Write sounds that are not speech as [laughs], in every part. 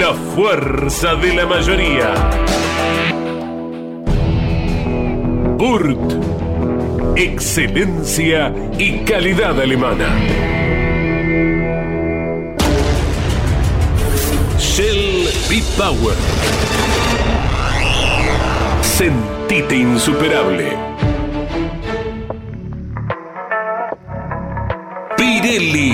La fuerza de la mayoría. Burt. Excelencia y calidad alemana. Shell B-Power. Sentite insuperable. Pirelli.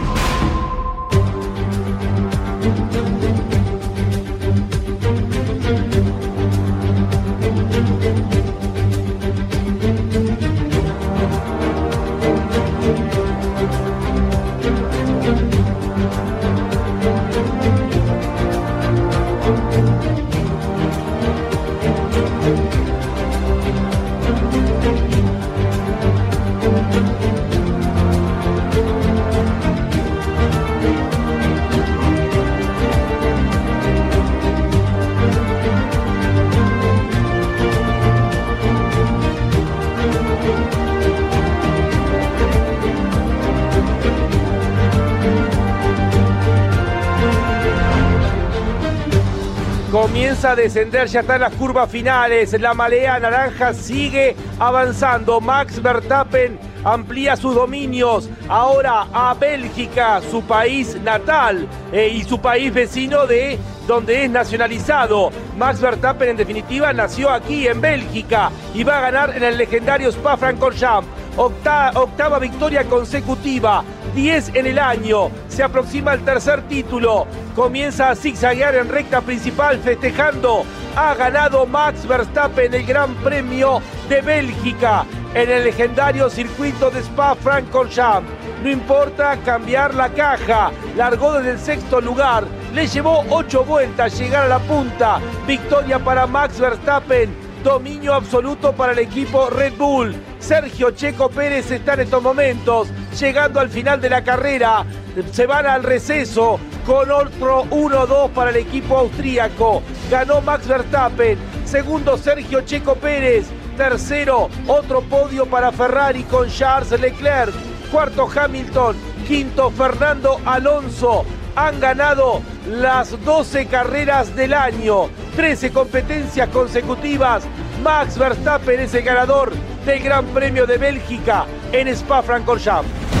Comienza a descender, ya están las curvas finales. La malea naranja sigue avanzando. Max Verstappen amplía sus dominios ahora a Bélgica, su país natal eh, y su país vecino de donde es nacionalizado. Max Verstappen en definitiva nació aquí en Bélgica y va a ganar en el legendario Spa-Francorchamps. Octa- octava victoria consecutiva, 10 en el año. Se aproxima el tercer título. Comienza a zigzaguear en recta principal festejando. Ha ganado Max Verstappen el Gran Premio de Bélgica en el legendario circuito de Spa-Francorchamps. No importa cambiar la caja. Largó desde el sexto lugar. Le llevó ocho vueltas llegar a la punta. Victoria para Max Verstappen. Dominio absoluto para el equipo Red Bull. Sergio Checo Pérez está en estos momentos llegando al final de la carrera. Se van al receso con otro 1-2 para el equipo austríaco. Ganó Max Verstappen. Segundo Sergio Checo Pérez. Tercero, otro podio para Ferrari con Charles Leclerc. Cuarto Hamilton. Quinto Fernando Alonso. Han ganado las 12 carreras del año. 13 competencias consecutivas. Max Verstappen es el ganador del Gran Premio de Bélgica en Spa-Francorchamps.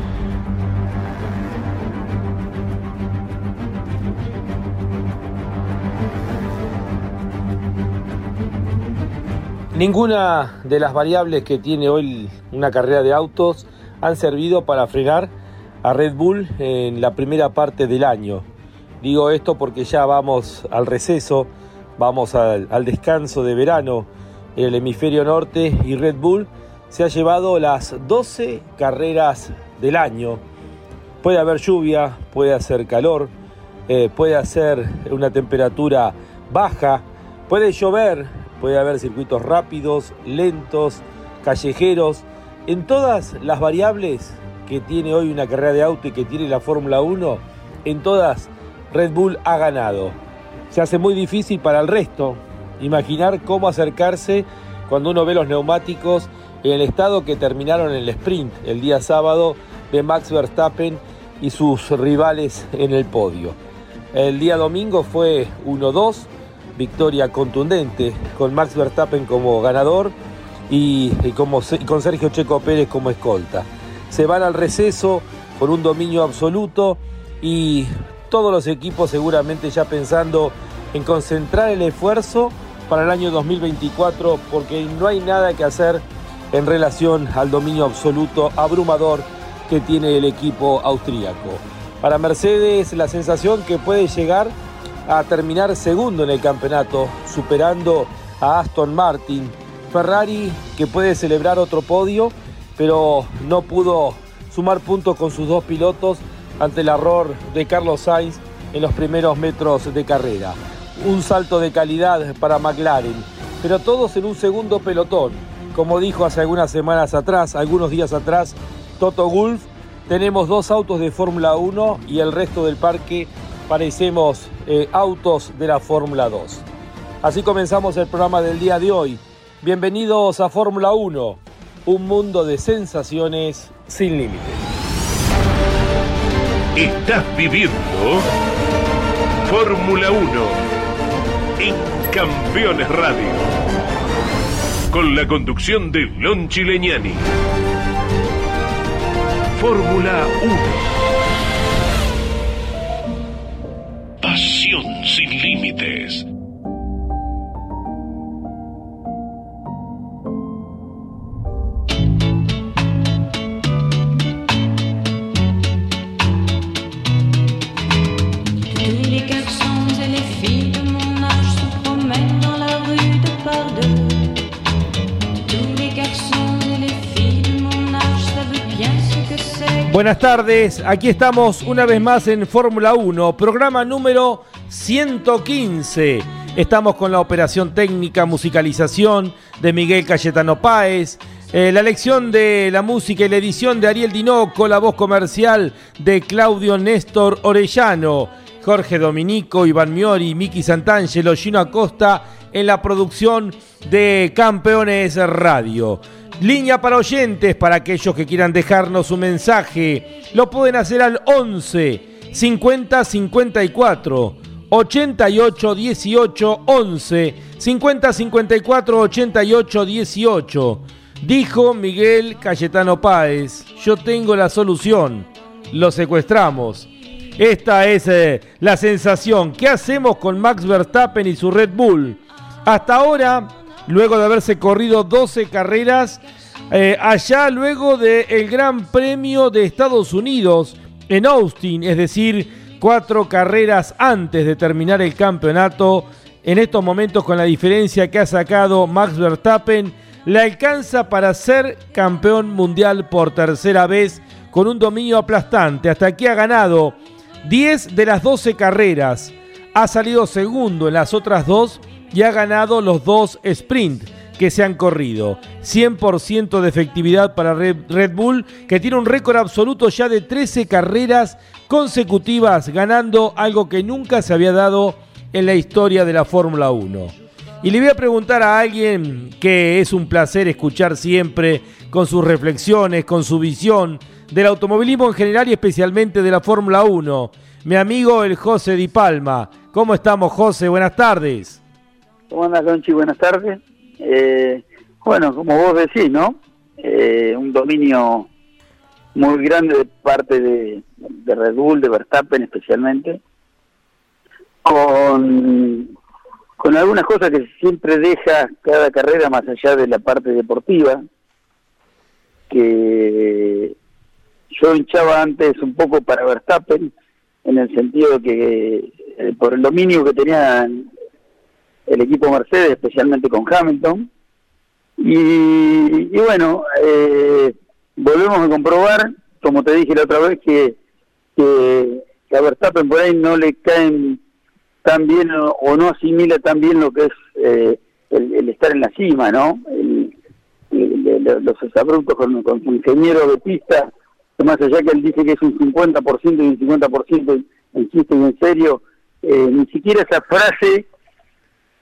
Ninguna de las variables que tiene hoy una carrera de autos han servido para frenar a Red Bull en la primera parte del año. Digo esto porque ya vamos al receso, vamos al, descanso de verano en el hemisferio norte y Red Bull se ha llevado las 12 carreras del año. Puede haber lluvia, puede hacer calor, eh, puede hacer una temperatura baja, puede llover, puede haber circuitos rápidos, lentos, callejeros. En todas las variables que tiene hoy una carrera de auto y que tiene la Fórmula 1, en todas Red Bull ha ganado. Se hace muy difícil para el resto imaginar cómo acercarse cuando uno ve los neumáticos en el estado que terminaron en el sprint el día sábado de Max Verstappen y sus rivales en el podio. El día domingo fue 1-2, victoria contundente con Max Verstappen como ganador y, como, con Sergio Checo Pérez como escolta se van al receso por un dominio absoluto y todos los equipos seguramente ya pensando en concentrar el esfuerzo para el año 2024 porque no hay nada que hacer en relación al dominio absoluto abrumador que tiene el equipo austríaco. Para Mercedes la sensación que puede llegar a terminar segundo en el campeonato, superando a Aston Martin. Ferrari que puede celebrar otro podio pero no pudo sumar puntos con sus dos pilotos ante el error de Carlos Sainz en los primeros metros de carrera. Un salto de calidad para McLaren, pero todos en un segundo pelotón. Como dijo hace algunas semanas atrás, algunos días atrás, Toto Gulf, tenemos dos autos de Fórmula 1 y el resto del parque parecemos eh, autos de la Fórmula 2. Así comenzamos el programa del día de hoy. Bienvenidos a Fórmula 1 un mundo de sensaciones sin límites. Estás viviendo Fórmula 1 en Campeones Radio. Con la conducción de Lon Chileñani. Fórmula 1. Pasión Buenas tardes, aquí estamos una vez más en Fórmula 1, programa número 115. Estamos con la operación técnica, musicalización de Miguel Cayetano Páez, eh, la lección de la música y la edición de Ariel Dinoco, la voz comercial de Claudio Néstor Orellano, Jorge Dominico, Iván Miori, Miki Santangelo, Gino Acosta en la producción de Campeones Radio. Línea para oyentes, para aquellos que quieran dejarnos un mensaje, lo pueden hacer al 11 50 54 88 18 11 50 54 88 18. Dijo Miguel Cayetano Páez, yo tengo la solución, lo secuestramos. Esta es eh, la sensación. ¿Qué hacemos con Max Verstappen y su Red Bull? Hasta ahora luego de haberse corrido 12 carreras eh, allá luego del Gran Premio de Estados Unidos en Austin, es decir, cuatro carreras antes de terminar el campeonato. En estos momentos con la diferencia que ha sacado Max Verstappen, le alcanza para ser campeón mundial por tercera vez con un dominio aplastante. Hasta aquí ha ganado 10 de las 12 carreras. Ha salido segundo en las otras dos y ha ganado los dos sprint que se han corrido. 100% de efectividad para Red Bull, que tiene un récord absoluto ya de 13 carreras consecutivas, ganando algo que nunca se había dado en la historia de la Fórmula 1. Y le voy a preguntar a alguien que es un placer escuchar siempre con sus reflexiones, con su visión del automovilismo en general y especialmente de la Fórmula 1. Mi amigo el José Di Palma. ¿Cómo estamos, José? Buenas tardes. ¿Cómo andas, Lonchi? Buenas tardes. Eh, bueno, como vos decís, ¿no? Eh, un dominio muy grande de parte de, Red Bull, de Verstappen especialmente, con, con algunas cosas que siempre deja cada carrera más allá de la parte deportiva, que yo hinchaba antes un poco para Verstappen, en el sentido que eh, por el dominio que tenía el equipo Mercedes, especialmente con Hamilton, Y, bueno, eh, volvemos a comprobar, como te dije la otra vez, que, que, a Verstappen por ahí no le caen tan bien o, no asimila tan bien lo que es eh, el, estar en la cima, ¿no? los exabruptos con, con su ingeniero de pista, más allá que él dice que es un 50% y un 50% en chiste y en serio, eh, ni siquiera esa frase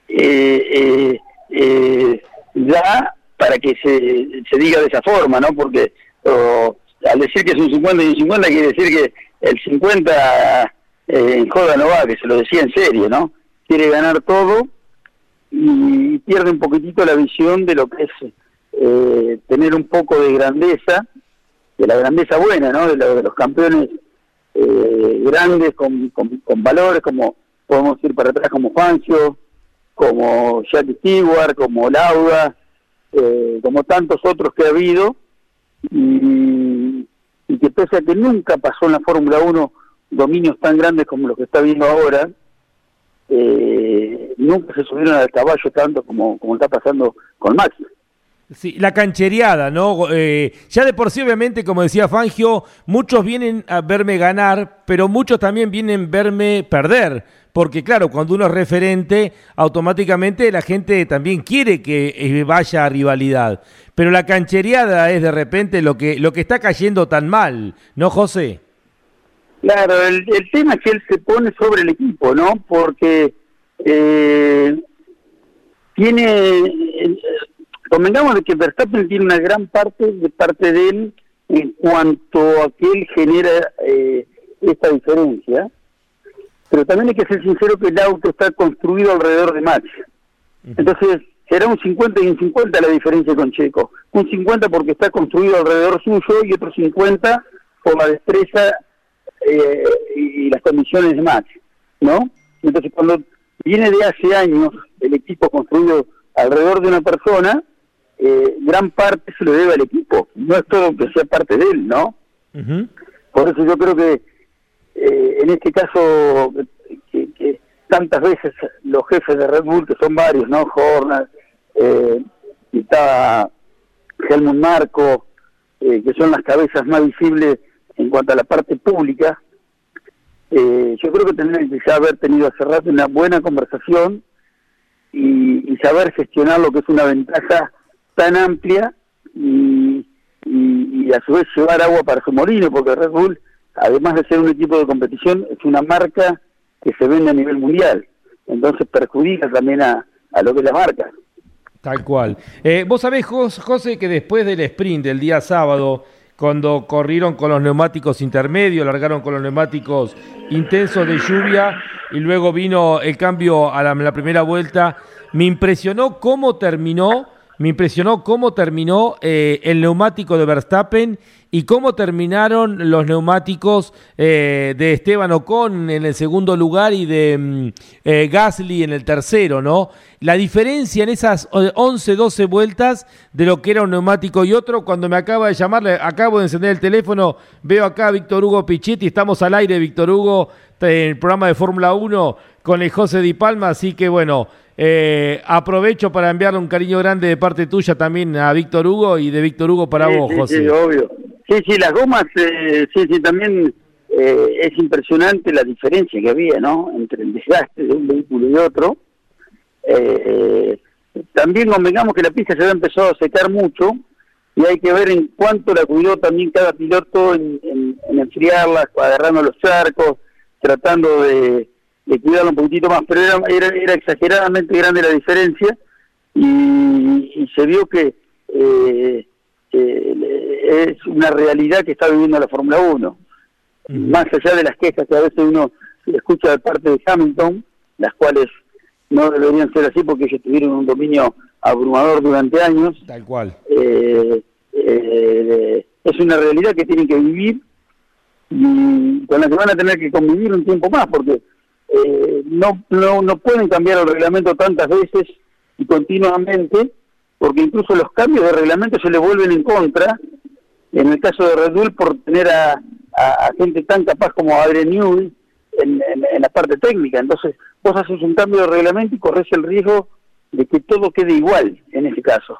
eh, eh, da para que se, se diga de esa forma, ¿no? Porque al decir que es un 50 y un 50 quiere decir que el 50 en joda no va, que se lo decía en serio, ¿no? Quiere ganar todo y pierde un poquitito la visión de lo que es tener un poco de grandeza, de la grandeza buena, ¿no? De, de los campeones eh, grandes con, con, valores, como podemos ir para atrás, como Juancio, como Jackie Stewart, como Lauda, eh, como tantos otros que ha habido, y, que pese a que nunca pasó en la Fórmula 1 dominios tan grandes como los que está viendo ahora, eh, nunca se subieron al caballo tanto como, como está pasando con Max. Sí, la canchereada, ¿no? Eh, ya de por sí, obviamente, como decía Fangio, muchos vienen a verme ganar, pero muchos también vienen a verme perder. Porque claro, cuando uno es referente, automáticamente la gente también quiere que eh, vaya a rivalidad. Pero la canchereada es de repente lo que, lo que está cayendo tan mal, ¿no, José? Claro, el, tema es que él se pone sobre el equipo, ¿no? Porque eh, tiene Convengamos de que Verstappen tiene una gran parte de parte de él en cuanto a que él genera eh, esta diferencia, pero también hay que ser sincero que el auto está construido alrededor de Max. Entonces, será un 50 y un 50 la diferencia con Checo. Un 50 porque está construido alrededor suyo y otro 50 por la destreza eh, y las condiciones de Max, ¿no? Entonces, cuando viene de hace años el equipo construido alrededor de una persona, eh, gran parte se lo debe al equipo, no es todo que sea parte de él, ¿no? Por eso yo creo que eh, en este caso, que, tantas veces los jefes de Red Bull, que son varios, ¿no? Horner, eh, está Helmut Marco, eh, que son las cabezas más visibles en cuanto a la parte pública, yo creo que tendrían que haber tenido hace rato una buena conversación y, y saber gestionar lo que es una ventaja tan amplia y, y, a su vez llevar agua para su molino, porque Red Bull, además de ser un equipo de competición, es una marca que se vende a nivel mundial. Entonces perjudica también a, a lo que es la marca. Tal cual. Eh, Vos sabés, José, que después del sprint del día sábado, cuando corrieron con los neumáticos intermedios, largaron con los neumáticos intensos de lluvia y luego vino el cambio a la primera vuelta, me impresionó cómo terminó me impresionó cómo terminó eh, el neumático de Verstappen y cómo terminaron los neumáticos eh, de Esteban Ocon en el segundo lugar y de mm, eh, Gasly en el tercero, ¿no? La diferencia en esas 11, 12 vueltas de lo que era un neumático y otro, cuando me acaba de llamar, acabo de encender el teléfono, veo acá a Víctor Hugo Pichetti, estamos al aire, Víctor Hugo, en el programa de Fórmula 1 con el José Di Palma, así que bueno, eh, aprovecho para enviarle un cariño grande de parte tuya también a Víctor Hugo y de Víctor Hugo para vos, José. Sí, obvio. Sí, sí, las gomas, eh, sí, sí, también eh, es impresionante la diferencia que había, ¿no? Entre el desgaste de un vehículo y otro. también convengamos que la pista se había empezado a secar mucho y hay que ver en cuánto la cuidó también cada piloto en, en enfriarla, agarrando los charcos, tratando de de cuidarlo un poquitito más, pero era, era, exageradamente grande la diferencia y, se vio que eh, es una realidad que está viviendo la Fórmula 1. Más allá de las quejas que a veces uno escucha de parte de Hamilton, las cuales no deberían ser así porque ellos tuvieron un dominio abrumador durante años. Tal cual. Eh, eh, es una realidad que tienen que vivir y con la que van a tener que convivir un tiempo más, porque eh, no, no, no pueden cambiar el reglamento tantas veces y continuamente, porque incluso los cambios de reglamento se les vuelven en contra, en el caso de Red Bull, por tener a, gente tan capaz como Adrian Newey en, en, la parte técnica. Entonces, vos haces un cambio de reglamento y corres el riesgo de que todo quede igual en ese caso.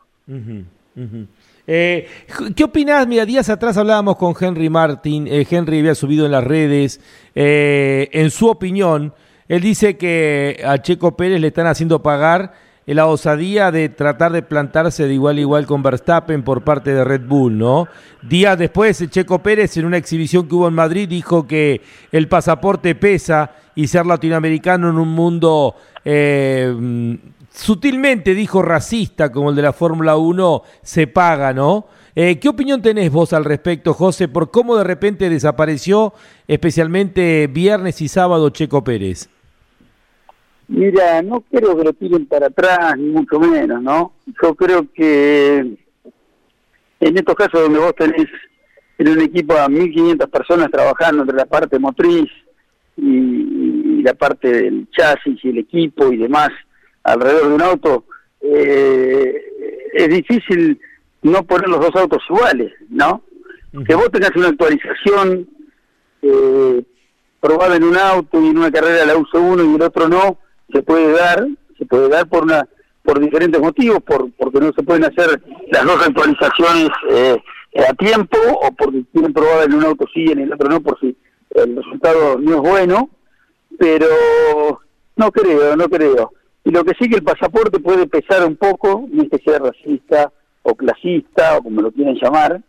Eh, ¿Qué opinás? Mira, días atrás hablábamos con Henry Martin, eh, Henry había subido en las redes, eh, en su opinión, él dice que a Checo Pérez le están haciendo pagar la osadía de tratar de plantarse de igual a igual con Verstappen por parte de Red Bull, ¿no? Días después, Checo Pérez, en una exhibición que hubo en Madrid, dijo que el pasaporte pesa y ser latinoamericano en un mundo eh, sutilmente, dijo racista, como el de la Fórmula 1, se paga, ¿no? Eh, ¿Qué opinión tenés vos al respecto, José, por cómo de repente desapareció, especialmente viernes y sábado, Checo Pérez? Mira, no creo que lo tiren para atrás, ni mucho menos, ¿no? Yo creo que en estos casos donde vos tenés en un equipo a 1.500 personas trabajando entre la parte motriz y, la parte del chasis y el equipo y demás alrededor de un auto, eh, es difícil no poner los dos autos iguales, ¿no? Que vos tengas una actualización eh, probada en un auto y en una carrera la uso uno y el otro no, se puede dar, se puede dar por una por diferentes motivos, por porque no se pueden hacer las dos actualizaciones eh, a tiempo o porque tienen probada en un auto sí y en el otro no, por si el resultado no es bueno, pero no creo, no creo. Y lo que sí que el pasaporte puede pesar un poco, no es que sea racista o clasista o como lo quieran llamar,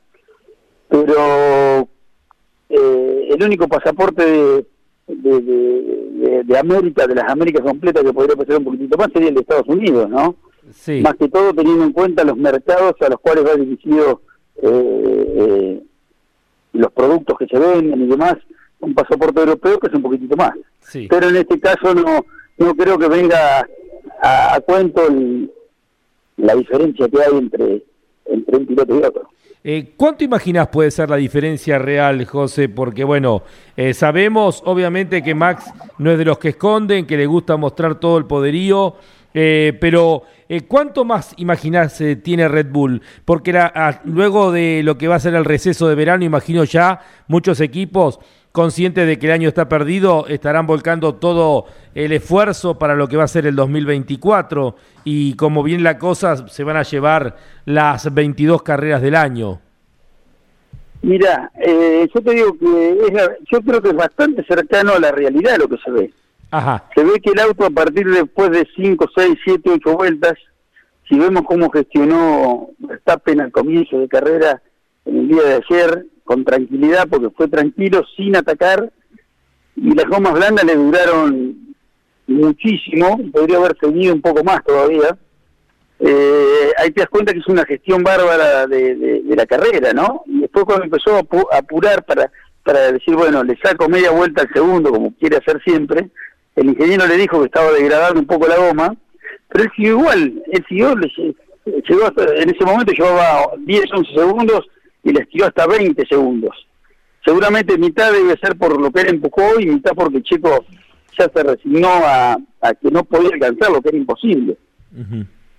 pero eh, el único pasaporte de de, América, de las Américas completas que podría pasar un poquitito más, sería el de Estados Unidos, ¿no? Sí. Más que todo teniendo en cuenta los mercados a los cuales va dirigido eh, eh, los productos que se venden y demás, un pasaporte europeo que es un poquitito más. Sí. Pero en este caso no no creo que venga a, cuento la diferencia que hay entre, entre un piloto y otro. Eh, ¿Cuánto imaginas puede ser la diferencia real, José? Porque bueno, eh, sabemos obviamente que Max no es de los que esconden, que le gusta mostrar todo el poderío, eh, pero ¿cuánto más imaginás tiene Red Bull? Porque luego de lo que va a ser el receso de verano, imagino ya muchos equipos conscientes de que el año está perdido, estarán volcando todo el esfuerzo para lo que va a ser el 2024 y como bien la cosa, se van a llevar las 22 carreras del año. Mira, eh, yo te digo que yo creo que es bastante cercano a la realidad lo que se ve. Ajá. Se ve que el auto a partir de después de 5, 6, 7, 8 vueltas, si vemos cómo gestionó Verstappen al comienzo de carrera en el día de ayer, con tranquilidad, porque fue tranquilo, sin atacar, y las gomas blandas le duraron muchísimo, podría haber tenido un poco más todavía. Eh, ahí te das cuenta que es una gestión bárbara de, la carrera, ¿no? Y después cuando empezó a apurar para, para decir, bueno, le saco media vuelta al segundo, como quiere hacer siempre, el ingeniero le dijo que estaba degradando un poco la goma, pero él siguió igual, él siguió, llegó en ese momento llevaba 10, 11 segundos y le estiró hasta 20 segundos. Seguramente mitad debe ser por lo que él empujó y mitad porque Checo ya se resignó a, que no podía alcanzar lo que era imposible.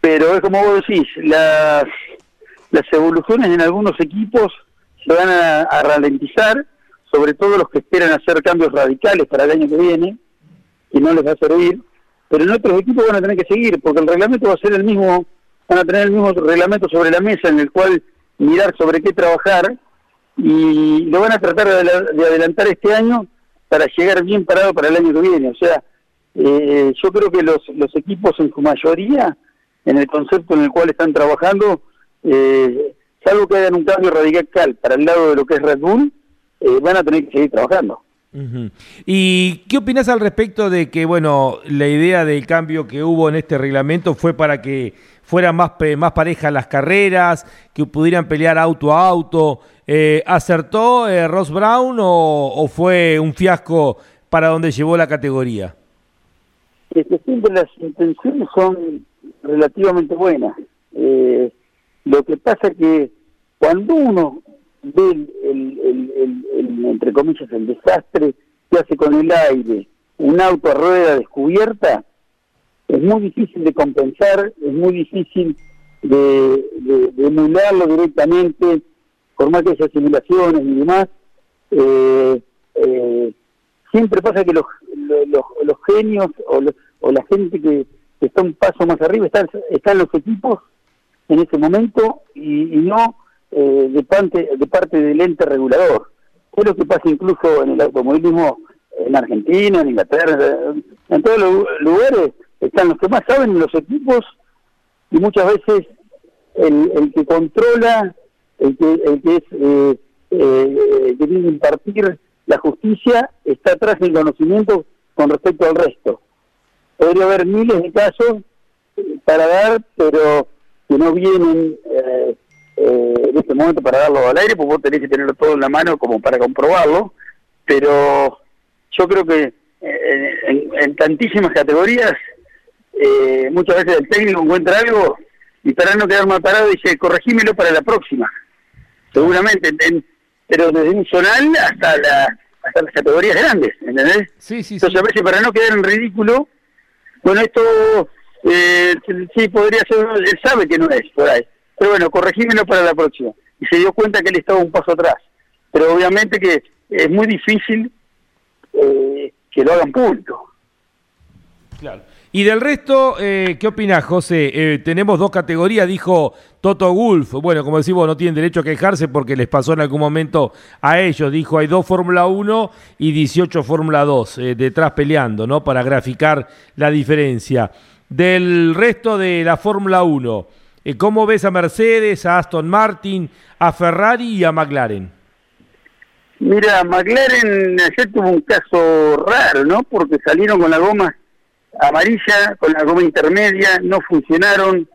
Pero es como vos decís, las, las evoluciones en algunos equipos se van a, a, ralentizar, sobre todo los que esperan hacer cambios radicales para el año que viene, y no les va a servir, pero en otros equipos van a tener que seguir, porque el reglamento va a ser el mismo, van a tener el mismo reglamento sobre la mesa en el cual mirar sobre qué trabajar y lo van a tratar de, adelantar este año para llegar bien parado para el año que viene. O sea, eh, yo creo que los, los equipos en su mayoría, en el concepto en el cual están trabajando, eh, salvo que hagan un cambio radical para el lado de lo que es Red Bull, eh, van a tener que seguir trabajando. ¿Y qué opinas al respecto de que, bueno, la idea del cambio que hubo en este reglamento fue para que fueran más, más parejas las carreras, que pudieran pelear auto a auto? Eh, ¿Acertó eh, Ross Brown o, fue un fiasco para donde llevó la categoría? Es que siempre las intenciones son relativamente buenas. Eh, lo que pasa que cuando uno ve el, entre comillas, el desastre que hace con el aire un auto a rueda descubierta, es muy difícil de compensar, es muy difícil de, emularlo directamente, por más que haya simulaciones y demás. Eh, eh, siempre pasa que los, los, genios o, o, la gente que, está un paso más arriba están, están los equipos en ese momento y, no eh, de, parte, de parte del ente regulador. Es lo que pasa incluso en el automovilismo en Argentina, en Inglaterra, en todos los lugares están los que más saben los equipos y muchas veces el, el que controla, el que, el que es eh, eh, que tiene que impartir la justicia está atrás del conocimiento con respecto al resto. Podría haber miles de casos para dar, pero que no vienen eh, eh, en este momento para darlo al aire, porque vos tenés que tenerlo todo en la mano como para comprobarlo, pero yo creo que eh, en, tantísimas categorías, muchas veces el técnico encuentra algo y para no quedar mal parado dice, corregímelo para la próxima. Seguramente, pero desde un zonal hasta la hasta las categorías grandes, ¿entendés? Sí, sí, Entonces a veces para no quedar en ridículo, bueno, esto eh, sí podría ser, él sabe que no es por ahí, pero bueno, corregímelo para la próxima. Y se dio cuenta que él estaba un paso atrás, pero obviamente que es muy difícil eh, que lo hagan público. Claro. Y del resto, eh, ¿qué opinás, José? Eh, tenemos dos categorías, dijo Toto Gulf. Bueno, como decimos, no tienen derecho a quejarse porque les pasó en algún momento a ellos. Dijo, hay dos Fórmula 1 y 18 Fórmula 2 eh, detrás peleando, ¿no? Para graficar la diferencia. Del resto de la Fórmula 1, ¿cómo ves a Mercedes, a Aston Martin, a Ferrari y a McLaren? Mira, McLaren ayer tuvo un caso raro, ¿no? Porque salieron con la goma amarilla con la goma intermedia, no funcionaron,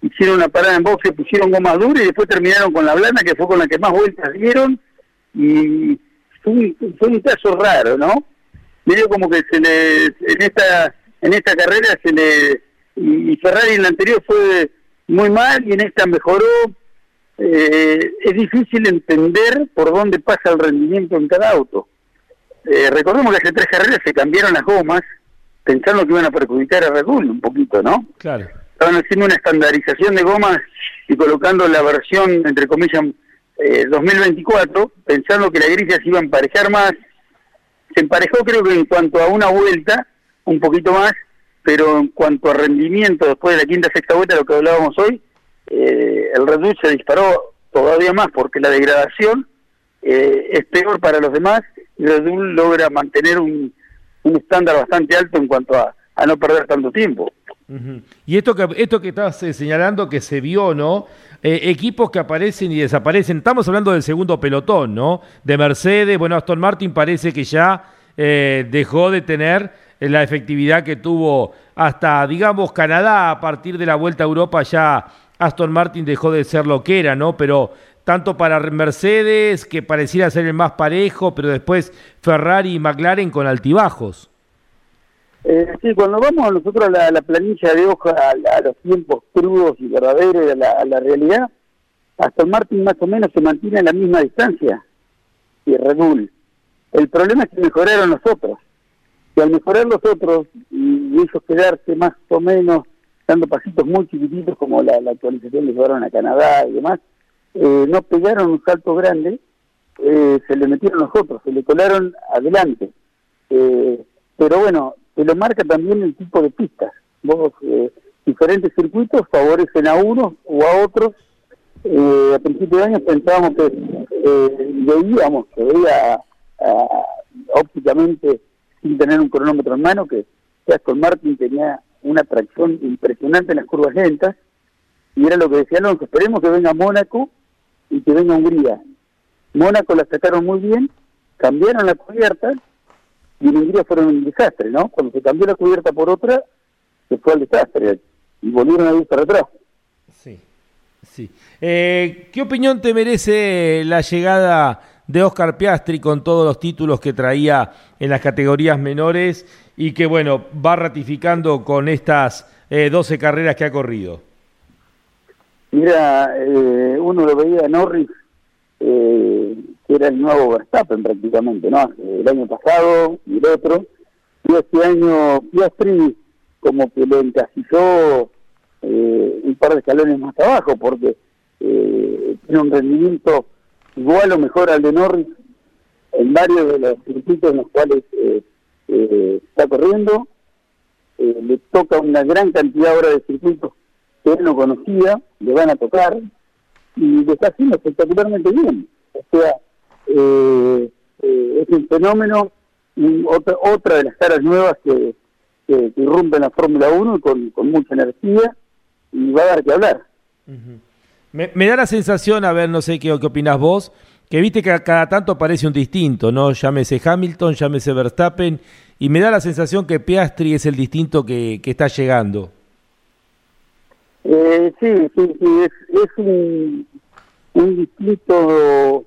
hicieron una parada en boxe, pusieron goma dura y después terminaron con la blanda, que fue con la que más vueltas dieron, y fue un, caso raro, ¿no? Medio como que se le, en esta, en esta carrera se le, y Ferrari en la anterior fue muy mal y en esta mejoró, eh, es difícil entender por dónde pasa el rendimiento en cada auto. Eh, recordemos que hace tres carreras se cambiaron las gomas, pensando que iban a perjudicar a Red Bull un poquito, ¿no? Claro. Estaban haciendo una estandarización de gomas y colocando la versión, entre comillas, eh, 2024, pensando que la grilla se iba a emparejar más. Se emparejó creo que en cuanto a una vuelta, un poquito más, pero en cuanto a rendimiento después de la quinta sexta vuelta, lo que hablábamos hoy, eh, el Red Bull se disparó todavía más porque la degradación eh, es peor para los demás y Red Bull logra mantener un, un estándar bastante alto en cuanto a, no perder tanto tiempo. Y esto que, esto que estás eh, señalando que se vio, ¿no? Eh, equipos que aparecen y desaparecen. Estamos hablando del segundo pelotón, ¿no? De Mercedes, bueno, Aston Martin parece que ya eh, dejó de tener la efectividad que tuvo hasta, digamos, Canadá. A partir de la vuelta a Europa ya Aston Martin dejó de ser lo que era, ¿no? Pero tanto para Mercedes, que pareciera ser el más parejo, pero después Ferrari y McLaren con altibajos. Eh, sí, cuando vamos nosotros a la, planilla de hoja, a, los tiempos crudos y verdaderos, a la, a la realidad, Aston Martin más o menos se mantiene a la misma distancia y Red Bull. El problema es que mejoraron los otros. Y al mejorar los otros y ellos quedarse más o menos dando pasitos muy chiquititos como la, la actualización que llevaron a Canadá y demás, eh, no pegaron un salto grande, eh, se le metieron los otros, se le colaron adelante. Eh, pero bueno, se lo marca también el tipo de pistas. Vos, diferentes circuitos favorecen a unos o a otros. a principios de año pensábamos que veíamos, que veía ópticamente, sin tener un cronómetro en mano, que Aston Martin tenía una tracción impresionante en las curvas lentas, y era lo que decía Alonso, esperemos que venga Mónaco y que venga Hungría. Mónaco la sacaron muy bien, cambiaron la cubierta y en Hungría fueron un desastre, ¿no? Cuando se cambió la cubierta por otra, se fue al desastre y volvieron a ir para atrás. Sí, sí. Eh, ¿Qué opinión te merece la llegada de Oscar Piastri con todos los títulos que traía en las categorías menores y que, bueno, va ratificando con estas eh, 12 carreras que ha corrido? Mira, eh, uno lo veía Norris, eh, que era el nuevo Verstappen prácticamente, ¿no? El año pasado y el otro. Y este año Piastri como que lo encasilló eh, un par de escalones más abajo, porque tiene un rendimiento igual o mejor al de Norris en varios de los circuitos en los cuales está corriendo. le toca una gran cantidad ahora de circuitos que él no conocía, le van a tocar, y lo está haciendo espectacularmente bien. O sea, eh, eh, es un fenómeno, otra, otra de las caras nuevas que, que, irrumpen la Fórmula 1 con, con mucha energía y va a dar que hablar. me, da la sensación, a ver, no sé qué, qué opinas vos, que viste que cada tanto aparece un distinto, ¿no? Llámese Hamilton, llámese Verstappen, y me da la sensación que Piastri es el distinto que, que está llegando. Eh, sí, sí, sí, es, es un, un distinto,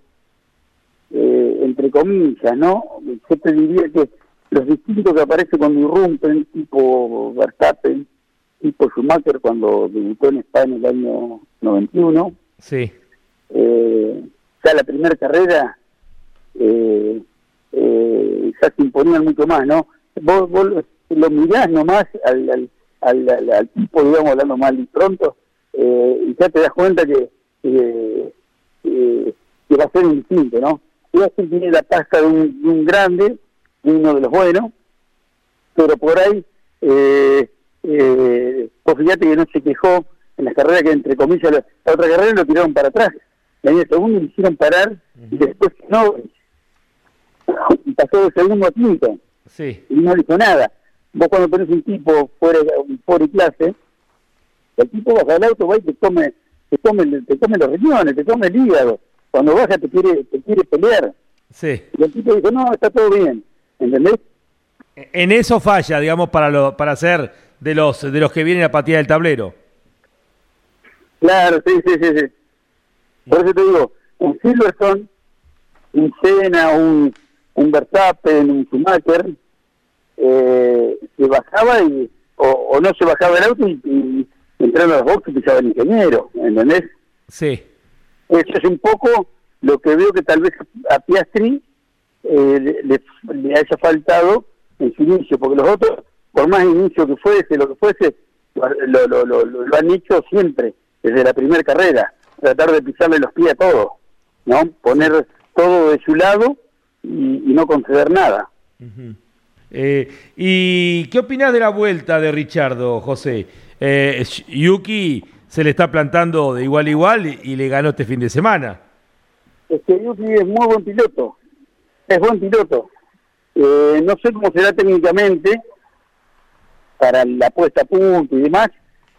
eh, entre comillas, ¿no? Yo te diría que los distintos que aparecen cuando irrumpen, tipo Verstappen, tipo Schumacher cuando debutó en España en el año 91. Sí. Eh, ya la primera carrera eh, eh, ya se imponían mucho más, ¿no? Vos, lo mirás nomás al, al, al, tipo, digamos, hablando mal y pronto, eh, y ya te das cuenta que, que, va a ser distinto, ¿no? tiene la tasca de un, de un grande, uno de los buenos, pero por ahí, eh, eh, pues fíjate que no se quejó en la carrera que entre comillas, la, otra carrera lo tiraron para atrás, el año segundo lo hicieron parar y después no, y pasó de segundo a quinto, sí. y no dijo nada. Vos cuando tenés un tipo fuera, fuera de clase, el tipo baja del auto, va y te come, te come, te come los riñones, te come el hígado. Cuando baja te quiere, te quiere pelear. Sí. Y el tipo dijo, no, está todo bien. ¿Entendés? En eso falla, digamos, para lo, para ser de los de los que vienen a patear el tablero. Claro, sí, sí, sí, sí. Por eso te digo, un Silverstone, un Senna, un, un Verstappen, un Schumacher, eh, se bajaba y o, no se bajaba el auto y, y entrando a los boxes pisaba el ingeniero, ¿entendés? Sí. Eso es un poco lo que veo que tal vez a Piastri eh, le, haya faltado en su inicio, porque los otros, por más inicio que fuese, lo que fuese, lo, lo, lo, lo han hecho siempre, desde la primera carrera, tratar de pisarle los pies a todo, ¿no? Poner todo de su lado y, no conceder nada. Eh, ¿Y qué opinas de la vuelta de Richardo, José? Eh, Yuki se le está plantando de igual a igual y, le ganó este fin de semana. Es que Yuki es muy buen piloto, es buen piloto. Eh, no sé cómo será técnicamente para la puesta a punto y demás,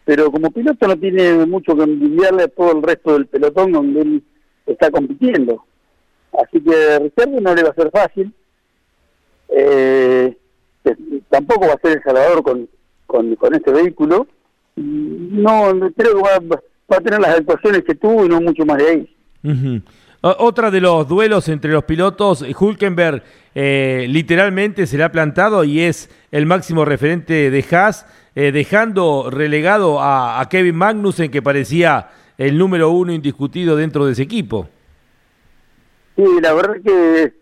pero como piloto no tiene mucho que envidiarle a todo el resto del pelotón donde él está compitiendo. Así que Ricardo no le va a ser fácil. Eh, tampoco va a ser El Salvador con, con, con este vehículo, no, creo que va, a tener las actuaciones que tuvo y no mucho más de ahí. Otra de los duelos entre los pilotos, Hulkenberg eh, literalmente se le ha plantado y es el máximo referente de Haas, eh, dejando relegado a, Kevin Magnussen, que parecía el número uno indiscutido dentro de ese equipo. Sí, la verdad que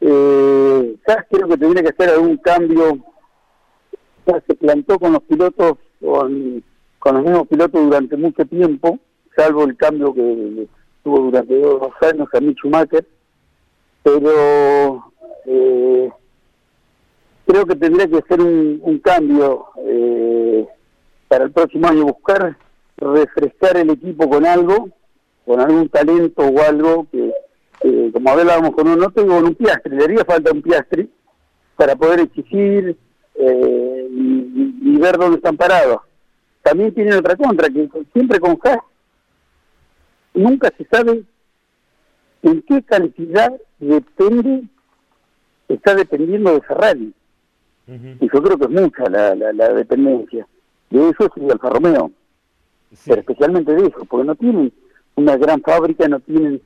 eh, creo que tendría que hacer algún cambio. se plantó con los pilotos con los mismos pilotos durante mucho tiempo, salvo el cambio que tuvo durante dos años a Mick pero eh, creo que tendría que ser un, cambio eh, para el próximo año, buscar refrescar el equipo con algo, con algún talento o algo que, como hablábamos con un, no tengo un piastre, le haría falta un piastre para poder exigir eh, y ver dónde están parados también tiene otra contra, que siempre con Haas nunca se sabe en qué cantidad depende, está dependiendo de Ferrari. Y yo creo que es mucha la, la, dependencia. De eso es Alfa Romeo. Pero especialmente de eso, porque no tienen una gran fábrica, no tienen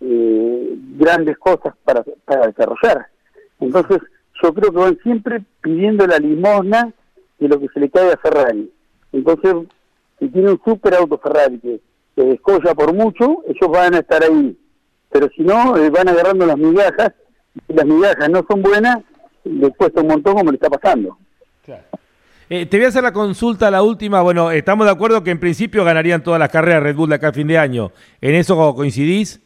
eh, grandes cosas para, para desarrollar. Entonces, yo creo que van siempre pidiendo la limosna de lo que se le cae a Ferrari. Entonces, si tiene un super auto Ferrari que, se descolla por mucho, ellos van a estar ahí. Pero si no, eh, van agarrando las migajas, y las migajas no son buenas, les cuesta un montón como le está pasando. Eh, te voy a hacer la consulta, la última. Bueno, estamos de acuerdo que en principio ganarían todas las carreras Red Bull acá a fin de año. ¿En eso coincidís?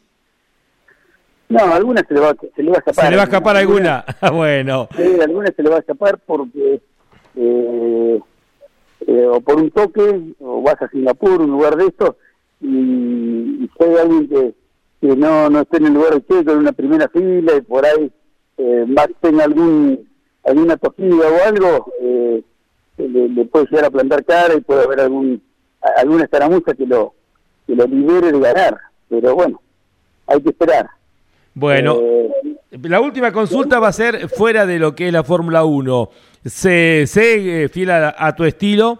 No, algunas se le va, se le va a escapar. ¿Se le va a escapar alguna? [laughs] bueno. Sí, algunas se le va a escapar porque eh, eh, o por un toque, o vas a Singapur, un lugar de estos, y, y si hay alguien que, que no, no esté en el lugar de Checo en una primera fila y por ahí eh, Max tenga algún, alguna toquilla o algo, eh, le, le puede llegar a plantar cara y puede haber algún alguna escaramuza que lo, que lo libere de ganar. Pero bueno, hay que esperar. Bueno, Eh, la última consulta va a ser fuera de lo que es la Fórmula 1. Sé, sé, fiel a, a tu estilo,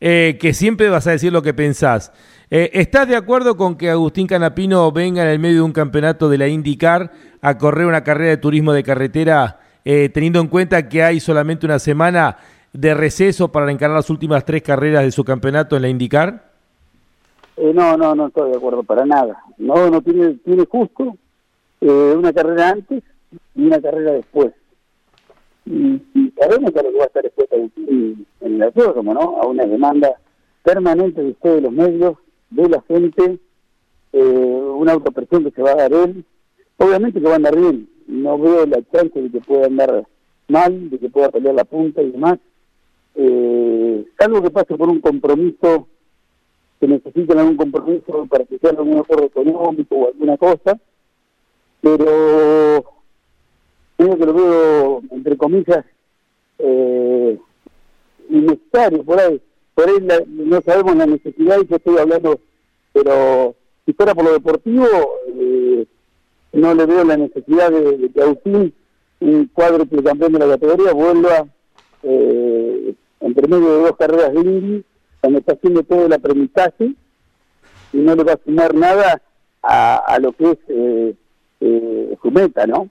eh, que siempre vas a decir lo que pensás. Eh, ¿Estás de acuerdo con que Agustín Canapino venga en el medio de un campeonato de la IndyCar a correr una carrera de turismo de carretera, eh, teniendo en cuenta que hay solamente una semana de receso para encarar las últimas tres carreras de su campeonato en la IndyCar? Eh, no, no, no estoy de acuerdo para nada. No, no tiene, tiene justo eh, una carrera antes y una carrera después. Y, y sabemos que lo va a estar expuesto en el autódromo, ¿no? A una demanda permanente de ustedes, los medios, de la gente, eh, una autopresión que se va a dar él. Obviamente que va a andar bien. No veo la chance de que pueda andar mal, de que pueda pelear la punta y demás. Eh, salvo que pase por un compromiso que necesitan algún compromiso para que sea algún acuerdo económico o alguna cosa, pero creo que lo veo, entre comillas, eh, innecesario, por ahí, por ahí la- no sabemos la necesidad y yo estoy hablando, pero si fuera por lo deportivo, eh, no le veo la necesidad de, de que Agustín, un cuádruple campeón de la categoría, vuelva eh, entre medio de dos carreras de Indy, cuando está haciendo todo el aprendizaje y no le va a sumar nada a, a lo que es eh, eh, su meta, ¿no?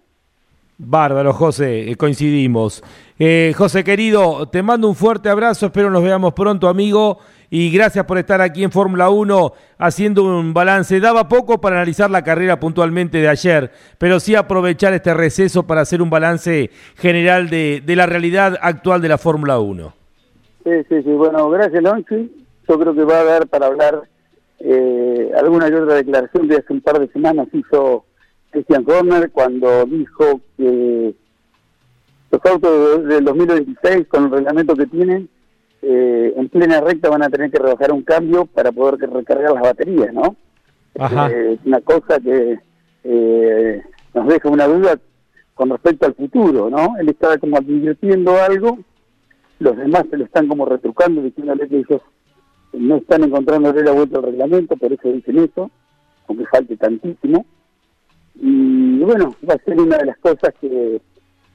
Bárbaro, José, eh, coincidimos. Eh, José querido, te mando un fuerte abrazo, espero nos veamos pronto, amigo, y gracias por estar aquí en Fórmula 1 haciendo un balance. Daba poco para analizar la carrera puntualmente de ayer, pero sí aprovechar este receso para hacer un balance general de, de la realidad actual de la Fórmula 1. Sí, sí, sí. Bueno, gracias, Lonchi. Yo creo que va a haber para hablar eh, alguna y otra declaración que hace un par de semanas hizo Christian Horner cuando dijo que los autos de- del 2026, con el reglamento que tienen, eh, en plena recta van a tener que rebajar un cambio para poder recargar las baterías, ¿no? Ajá. Eh, Es una cosa que eh, nos deja una duda con respecto al futuro, ¿no? Él estaba como advirtiendo algo los demás se lo están como retrucando, diciéndole que ellos no están encontrándole la vuelta al reglamento, por eso dicen eso, aunque falte tantísimo. Y bueno, va a ser una de las cosas que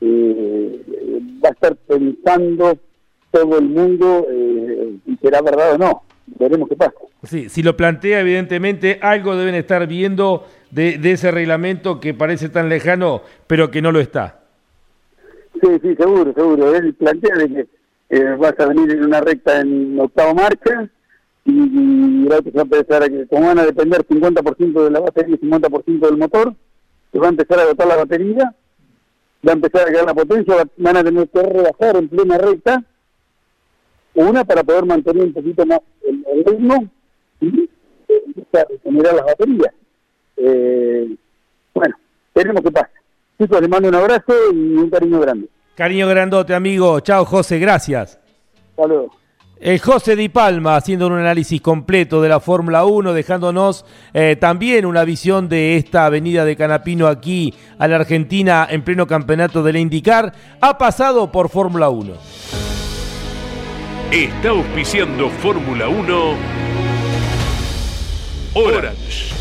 eh, va a estar pensando todo el mundo eh, si será verdad o no. Veremos qué pasa. Sí, si lo plantea, evidentemente, algo deben estar viendo de, de ese reglamento que parece tan lejano, pero que no lo está. Sí, sí, seguro, seguro. Él plantea de que eh, vas a venir en una recta en octava marcha y, y se va a empezar a que, como van a depender 50% de la batería y 50% del motor, va a empezar a agotar la batería, va a empezar a quedar la potencia, va- van a tener que rebajar en plena recta, una para poder mantener un poquito más el, el ritmo y eh, empezar a regenerar las baterías. Eh, bueno, veremos qué pasa. Chicos, les mando un abrazo y un cariño grande. Cariño grandote, amigo. Chao, José, gracias. Hasta El José Di Palma haciendo un análisis completo de la Fórmula 1, dejándonos eh, también una visión de esta avenida de Canapino aquí a la Argentina en pleno campeonato de la IndyCar. Ha pasado por Fórmula 1. Está auspiciando Fórmula 1 Orange.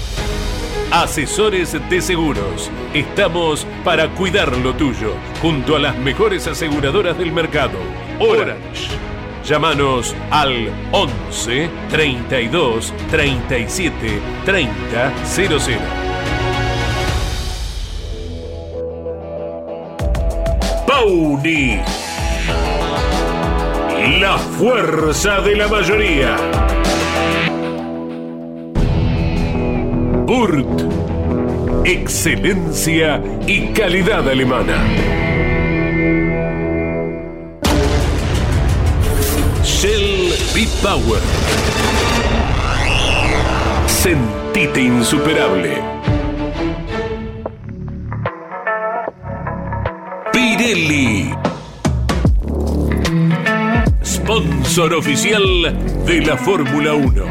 Asesores de seguros. Estamos para cuidar lo tuyo, junto a las mejores aseguradoras del mercado. Orange. Llámanos al 11 32 37 30 00. Pauni. La fuerza de la mayoría. Burt. Excelencia y calidad alemana. Shell B-Power. Sentite insuperable. Pirelli. Sponsor oficial de la Fórmula 1.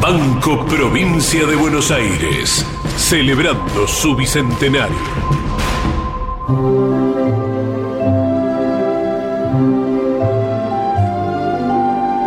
Banco Provincia de Buenos Aires, celebrando su bicentenario.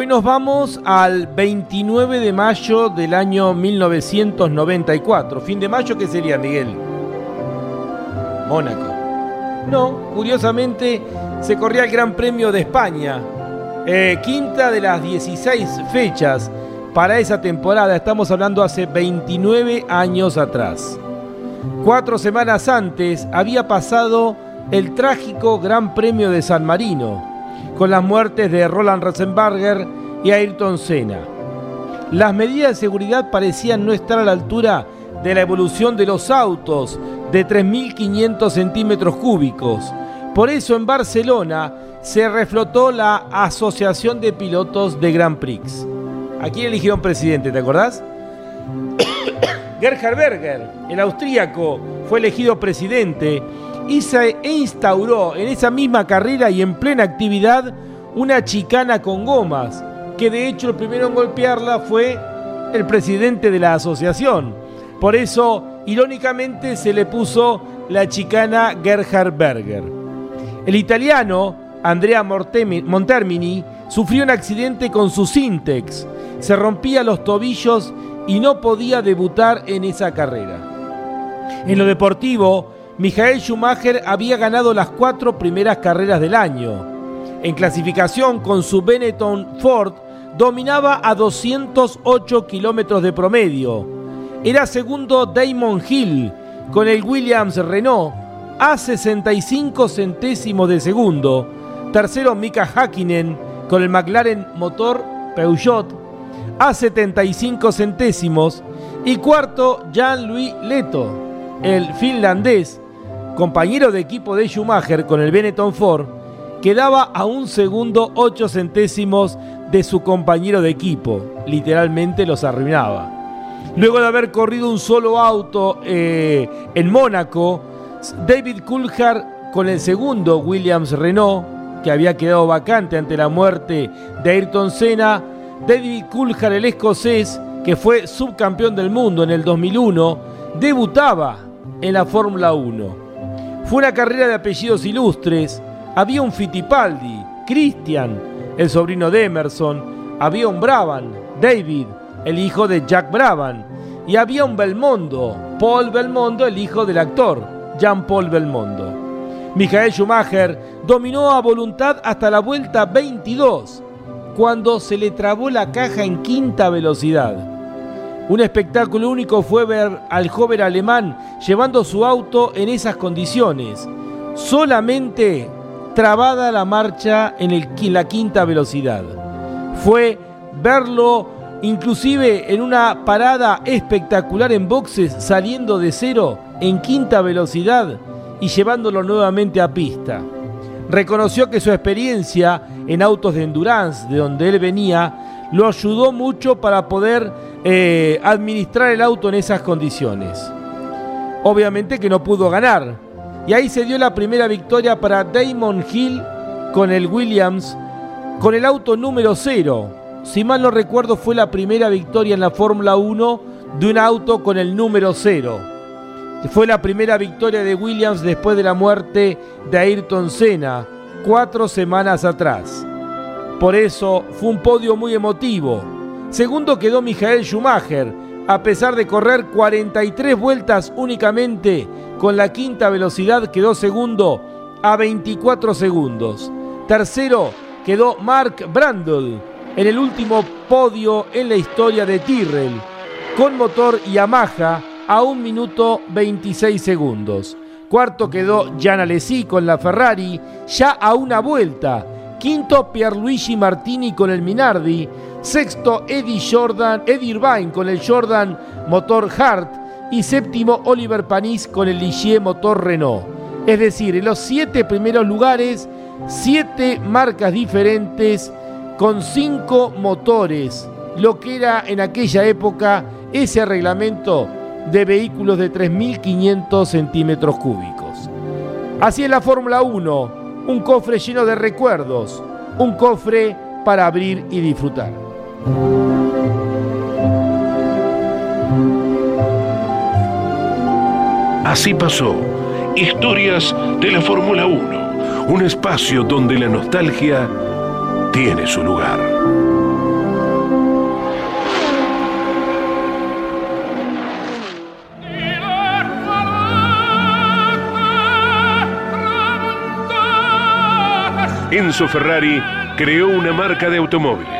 Hoy nos vamos al 29 de mayo del año 1994. Fin de mayo, ¿qué sería, Miguel? Mónaco. No, curiosamente se corría el Gran Premio de España. Eh, quinta de las 16 fechas para esa temporada. Estamos hablando hace 29 años atrás. Cuatro semanas antes había pasado el trágico Gran Premio de San Marino con las muertes de Roland Rosenberger y Ayrton Senna. Las medidas de seguridad parecían no estar a la altura de la evolución de los autos de 3.500 centímetros cúbicos. Por eso en Barcelona se reflotó la Asociación de Pilotos de Grand Prix. ¿A quién eligieron presidente, te acordás? [coughs] Gerhard Berger, el austríaco, fue elegido presidente y se instauró en esa misma carrera y en plena actividad una chicana con gomas, que de hecho el primero en golpearla fue el presidente de la asociación. Por eso, irónicamente, se le puso la chicana Gerhard Berger. El italiano Andrea Montermini sufrió un accidente con su Sintex, se rompía los tobillos y no podía debutar en esa carrera. En lo deportivo, Michael Schumacher había ganado las cuatro primeras carreras del año. En clasificación con su Benetton Ford dominaba a 208 kilómetros de promedio. Era segundo Damon Hill con el Williams Renault a 65 centésimos de segundo. Tercero Mika Hakkinen con el McLaren motor Peugeot a 75 centésimos. Y cuarto Jean-Louis Leto, el finlandés compañero de equipo de Schumacher con el Benetton Ford, quedaba a un segundo ocho centésimos de su compañero de equipo. Literalmente los arruinaba. Luego de haber corrido un solo auto eh, en Mónaco, David Coulthard con el segundo Williams Renault, que había quedado vacante ante la muerte de Ayrton Senna, David Coulthard, el escocés, que fue subcampeón del mundo en el 2001, debutaba en la Fórmula 1. Fue una carrera de apellidos ilustres. Había un Fittipaldi, Christian, el sobrino de Emerson. Había un Brabham, David, el hijo de Jack Brabham. Y había un Belmondo, Paul Belmondo, el hijo del actor, Jean-Paul Belmondo. Michael Schumacher dominó a voluntad hasta la vuelta 22, cuando se le trabó la caja en quinta velocidad. Un espectáculo único fue ver al joven alemán llevando su auto en esas condiciones, solamente trabada la marcha en, la quinta velocidad. Fue verlo inclusive en una parada espectacular en boxes saliendo de cero en quinta velocidad y llevándolo nuevamente a pista. Reconoció que su experiencia en autos de endurance de donde él venía lo ayudó mucho para poder eh, administrar el auto en esas condiciones. Obviamente que no pudo ganar. Y ahí se dio la primera victoria para Damon Hill con el Williams, con el auto número 0. Si mal no recuerdo fue la primera victoria en la Fórmula 1 de un auto con el número 0. Fue la primera victoria de Williams después de la muerte de Ayrton Senna, cuatro semanas atrás. Por eso fue un podio muy emotivo Segundo quedó Michael Schumacher, a pesar de correr 43 vueltas únicamente con la quinta velocidad, quedó segundo a 24 segundos. Tercero quedó Mark Brandle en el último podio en la historia de Tyrrell, con motor Yamaha a 1 minuto 26 segundos. Cuarto quedó Gian Alesi con la Ferrari, ya a una vuelta. Quinto Pierluigi Martini con el Minardi. Sexto Eddie Jordan, Eddie Irvine con el Jordan motor Hart. Y séptimo Oliver Panis con el Ligier motor Renault. Es decir, en los siete primeros lugares, siete marcas diferentes con cinco motores. Lo que era en aquella época ese reglamento de vehículos de 3.500 centímetros cúbicos. Así es la Fórmula 1, un cofre lleno de recuerdos, un cofre para abrir y disfrutar. Así pasó, historias de la Fórmula 1, un espacio donde la nostalgia tiene su lugar. Enzo Ferrari creó una marca de automóviles.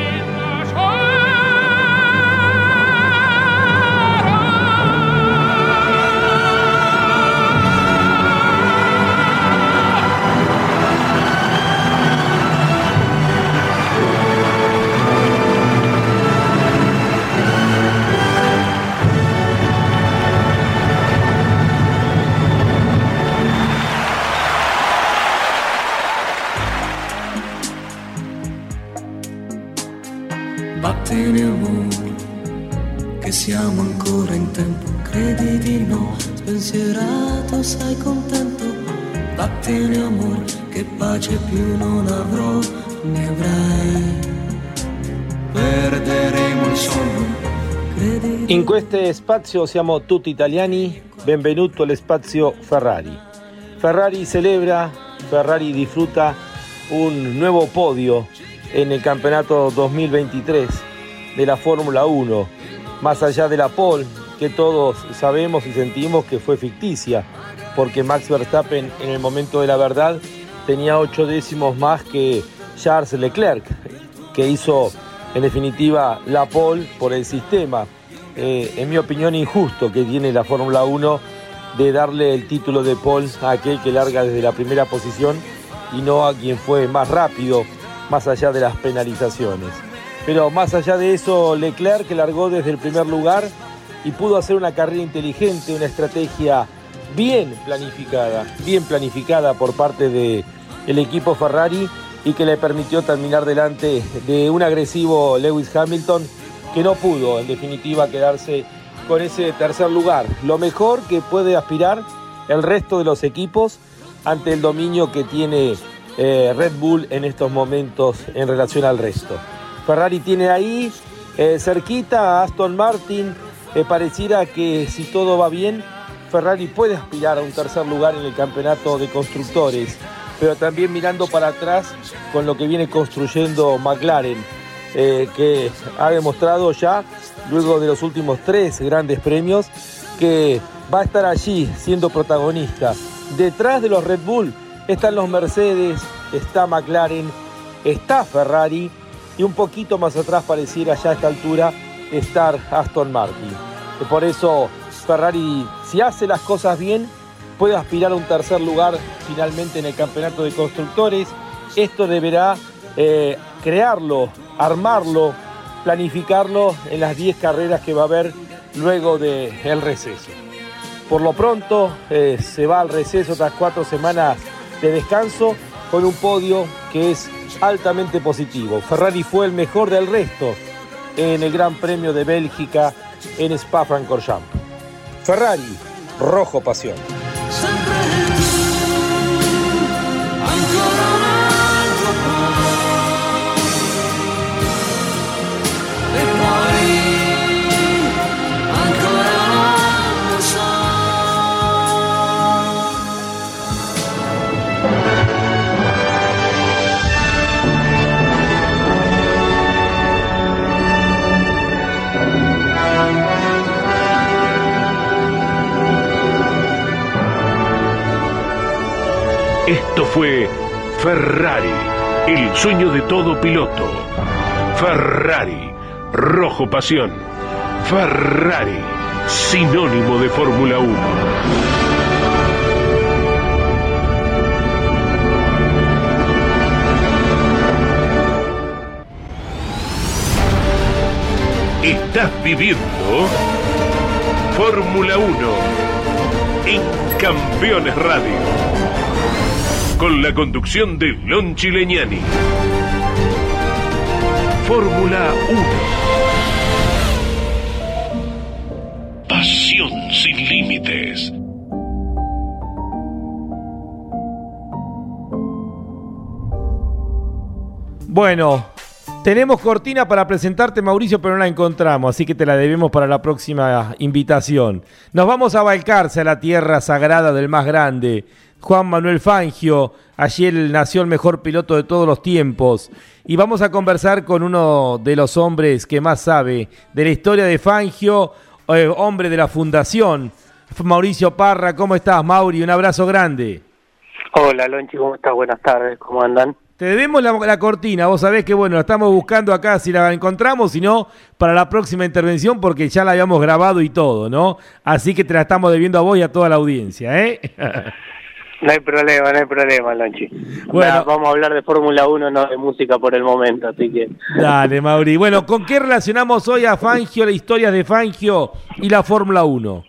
In questo spazio siamo tutti italiani, benvenuto al spazio Ferrari. Ferrari celebra, Ferrari disfruta un nuevo podio en el campeonato 2023 de la Fórmula 1, más allá de la pole que todos sabemos y sentimos que fue ficticia, porque Max Verstappen en el momento de la verdad tenía ocho décimos más que Charles Leclerc, que hizo en definitiva la pole por el sistema. Eh, en mi opinión, injusto que tiene la Fórmula 1 de darle el título de pole a aquel que larga desde la primera posición y no a quien fue más rápido, más allá de las penalizaciones. Pero más allá de eso, Leclerc largó desde el primer lugar y pudo hacer una carrera inteligente, una estrategia bien planificada, bien planificada por parte del el equipo Ferrari y que le permitió terminar delante de un agresivo Lewis Hamilton que no pudo en definitiva quedarse con ese tercer lugar. Lo mejor que puede aspirar el resto de los equipos ante el dominio que tiene eh, Red Bull en estos momentos en relación al resto. Ferrari tiene ahí eh, cerquita a Aston Martin, eh, pareciera que si todo va bien, Ferrari puede aspirar a un tercer lugar en el campeonato de constructores, pero también mirando para atrás con lo que viene construyendo McLaren, eh, que ha demostrado ya, luego de los últimos tres grandes premios, que va a estar allí siendo protagonista. Detrás de los Red Bull están los Mercedes, está McLaren, está Ferrari y un poquito más atrás pareciera ya a esta altura estar Aston Martin. Por eso Ferrari, si hace las cosas bien, puede aspirar a un tercer lugar finalmente en el campeonato de constructores. Esto deberá eh, crearlo, armarlo, planificarlo en las 10 carreras que va a haber luego del receso. Por lo pronto eh, se va al receso tras cuatro semanas de descanso con un podio que es altamente positivo. Ferrari fue el mejor del resto en el Gran Premio de Bélgica en Spa-Francorchamps. Ferrari, rojo pasión. Esto fue Ferrari, el sueño de todo piloto. Ferrari, rojo pasión. Ferrari, sinónimo de Fórmula 1. Estás viviendo Fórmula 1 en Campeones Radio. Con la conducción de Lon Chileñani. Fórmula 1. Pasión sin límites. Bueno, tenemos cortina para presentarte, Mauricio, pero no la encontramos, así que te la debemos para la próxima invitación. Nos vamos a Balcarce, a la tierra sagrada del más grande, Juan Manuel Fangio. Allí él nació el mejor piloto de todos los tiempos. Y vamos a conversar con uno de los hombres que más sabe de la historia de Fangio, eh, hombre de la fundación. Mauricio Parra, ¿cómo estás, Mauri? Un abrazo grande. Hola, Lonchi, ¿cómo estás? Buenas tardes, ¿cómo andan? Te debemos la, cortina, vos sabés que bueno, la estamos buscando acá si la encontramos, si no, para la próxima intervención, porque ya la habíamos grabado y todo, ¿no? Así que te la estamos debiendo a vos y a toda la audiencia, ¿eh? [laughs] No hay problema, no hay problema, Lonchi. Bueno, vamos a hablar de Fórmula 1, no de música por el momento, así que... Dale, Mauri. Bueno, ¿con qué relacionamos hoy a Fangio, la historia de Fangio y la Fórmula 1?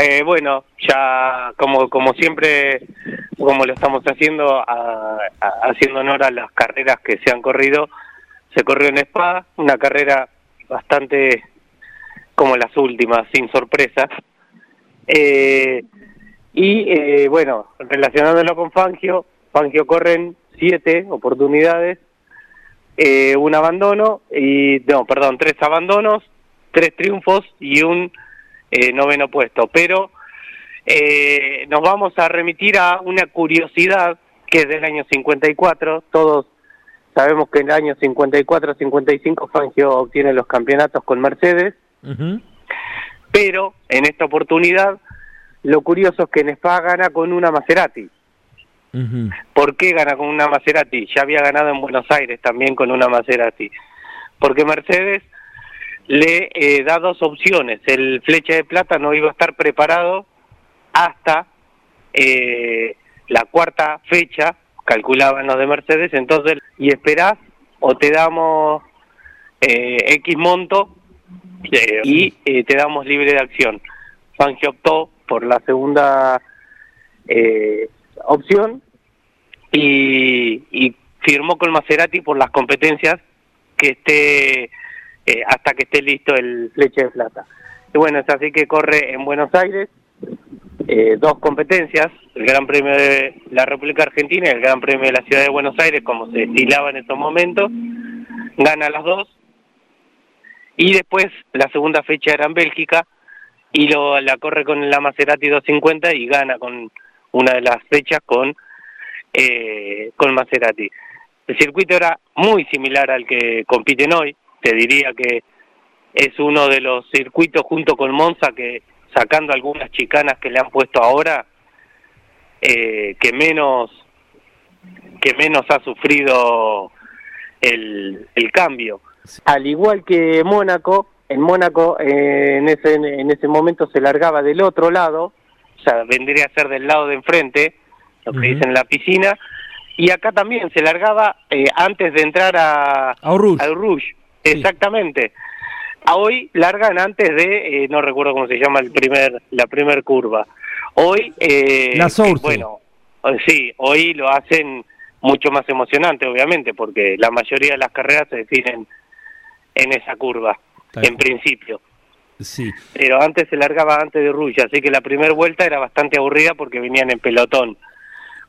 Eh, bueno, ya como, como siempre, como lo estamos haciendo, haciendo honor a las carreras que se han corrido, se corrió en Spa, una carrera bastante como las últimas, sin sorpresas. Eh, y eh, bueno, relacionándolo con Fangio, Fangio corren siete oportunidades, eh, un abandono, y no, perdón, tres abandonos, tres triunfos y un eh, noveno puesto. Pero eh, nos vamos a remitir a una curiosidad que es del año 54. Todos sabemos que en el año 54-55 Fangio obtiene los campeonatos con Mercedes. Pero en esta oportunidad, lo curioso es que en Spa gana con una Maserati. ¿Por qué gana con una Maserati? Ya había ganado en Buenos Aires también con una Maserati. Porque Mercedes le eh, da dos opciones. El flecha de plata no iba a estar preparado hasta eh, la cuarta fecha, calculaban los de Mercedes, entonces, y esperás o te damos eh, X monto y te damos libre de acción. Fangio optó por la segunda opción y, y firmó con Maserati por las competencias que esté eh, hasta que esté listo el fleche de plata. Y bueno, es así que corre en Buenos Aires, eh, dos competencias, el Gran Premio de la República Argentina y el Gran Premio de la Ciudad de Buenos Aires, como se estilaba en estos momentos, gana las dos, y después la segunda fecha era en Bélgica, y lo, la corre con la Maserati 250 y gana con una de las fechas con, eh, con Maserati. El circuito era muy similar al que compiten hoy, te diría que es uno de los circuitos junto con Monza que sacando algunas chicanas que le han puesto ahora eh, que menos que menos ha sufrido el, el cambio al igual que Mónaco en Mónaco eh, en ese en ese momento se largaba del otro lado o sea vendría a ser del lado de enfrente lo que dicen en la piscina y acá también se largaba eh, antes de entrar a, a Rouge. Exactamente. A hoy largan antes de, eh, no recuerdo cómo se llama el primer, la primer curva. Hoy, eh, la bueno, eh, sí, hoy lo hacen mucho más emocionante, obviamente, porque la mayoría de las carreras se definen en esa curva, en principio. Sí. Pero antes se largaba antes de Rulla, así que la primera vuelta era bastante aburrida porque venían en pelotón.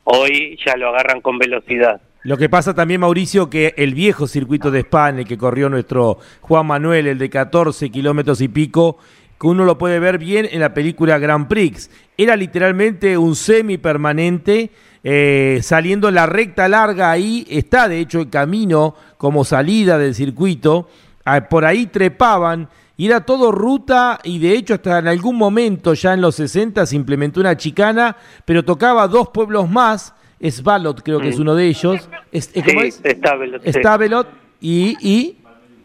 Hoy ya lo agarran con velocidad. Lo que pasa también, Mauricio, que el viejo circuito de España, el que corrió nuestro Juan Manuel, el de 14 kilómetros y pico, que uno lo puede ver bien en la película Grand Prix, era literalmente un semi permanente, eh, saliendo la recta larga ahí, está de hecho el camino como salida del circuito, por ahí trepaban y era todo ruta y de hecho hasta en algún momento ya en los 60 se implementó una chicana, pero tocaba dos pueblos más, Svalot creo que es mm. uno de ellos, es, ¿cómo es? Y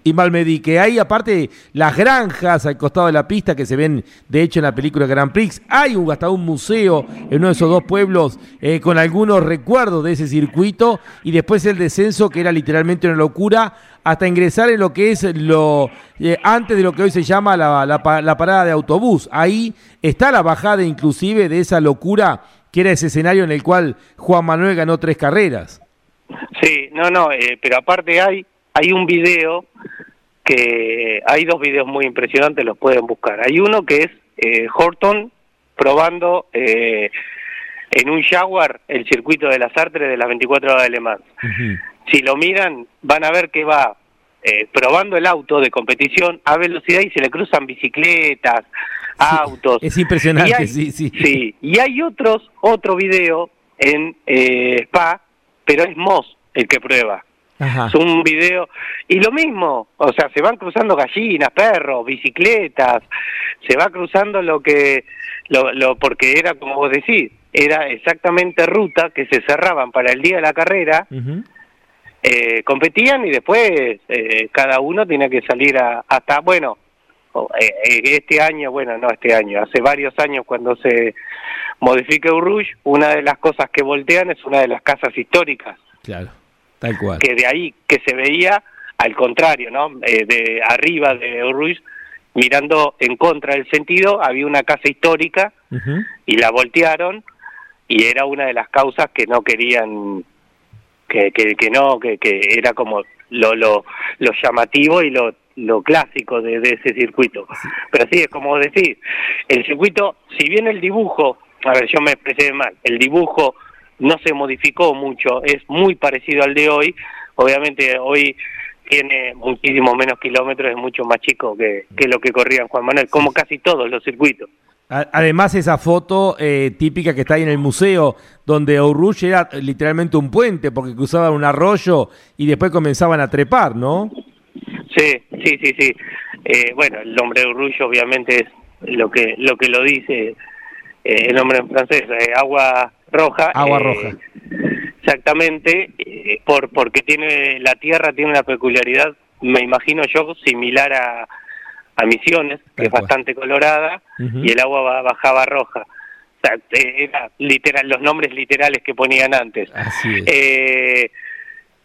y Malmedy, que hay aparte las granjas al costado de la pista que se ven de hecho en la película Grand Prix. Hay un, hasta un museo en uno de esos dos pueblos eh, con algunos recuerdos de ese circuito y después el descenso que era literalmente una locura hasta ingresar en lo que es lo eh, antes de lo que hoy se llama la, la parada de autobús. Ahí está la bajada inclusive de esa locura que era ese escenario en el cual Juan Manuel ganó tres carreras. Sí, no, no, eh, pero aparte hay hay un video que hay dos videos muy impresionantes, los pueden buscar. Hay uno que es eh, Horton probando eh, en un Jaguar el circuito de las Artres de las 24 horas de Le Mans. Si lo miran, van a ver que va eh, probando el auto de competición a velocidad y se le cruzan bicicletas, autos. Es impresionante, sí, sí. Sí, y hay otros, otro video en Spa, pero es Moss el que prueba. Es un video. Y lo mismo, o sea, se van cruzando gallinas, perros, bicicletas, se va cruzando lo que, lo, lo, porque era como vos decís, era exactamente ruta que se cerraban para el día de la carrera, eh, competían y después eh, cada uno tenía que salir a, hasta, bueno, eh, este año, bueno, no este año, hace varios años cuando se modifica Urush, una de las cosas que voltean es una de las casas históricas. Claro Tal cual. Que de ahí que se veía al contrario, ¿no? Eh, de arriba de Ruiz, mirando en contra del sentido, había una casa histórica y la voltearon y era una de las causas que no querían, que, que, que no, que, que era como lo, lo, lo llamativo y lo, lo clásico de, de ese circuito. Pero sí, es como decir, el circuito, si bien el dibujo, a ver, yo me expresé mal, el dibujo no se modificó mucho, es muy parecido al de hoy. Obviamente hoy tiene muchísimo menos kilómetros, es mucho más chico que, lo que corría Juan Manuel, como casi todos los circuitos. Además, esa foto eh, típica que está ahí en el museo, donde Ourush era literalmente un puente, porque cruzaban un arroyo y después comenzaban a trepar, ¿no? Sí, sí, sí, sí. Eh, bueno, el nombre de Ourush obviamente es lo que lo que lo dice eh, el nombre en francés, agua roja. Agua eh, roja. Exactamente, eh, por porque tiene la tierra tiene una peculiaridad, me imagino yo, similar a, a Misiones, que es bastante colorada, y el agua bajaba roja. O sea, eh, era literal, los nombres literales que ponían antes. Así,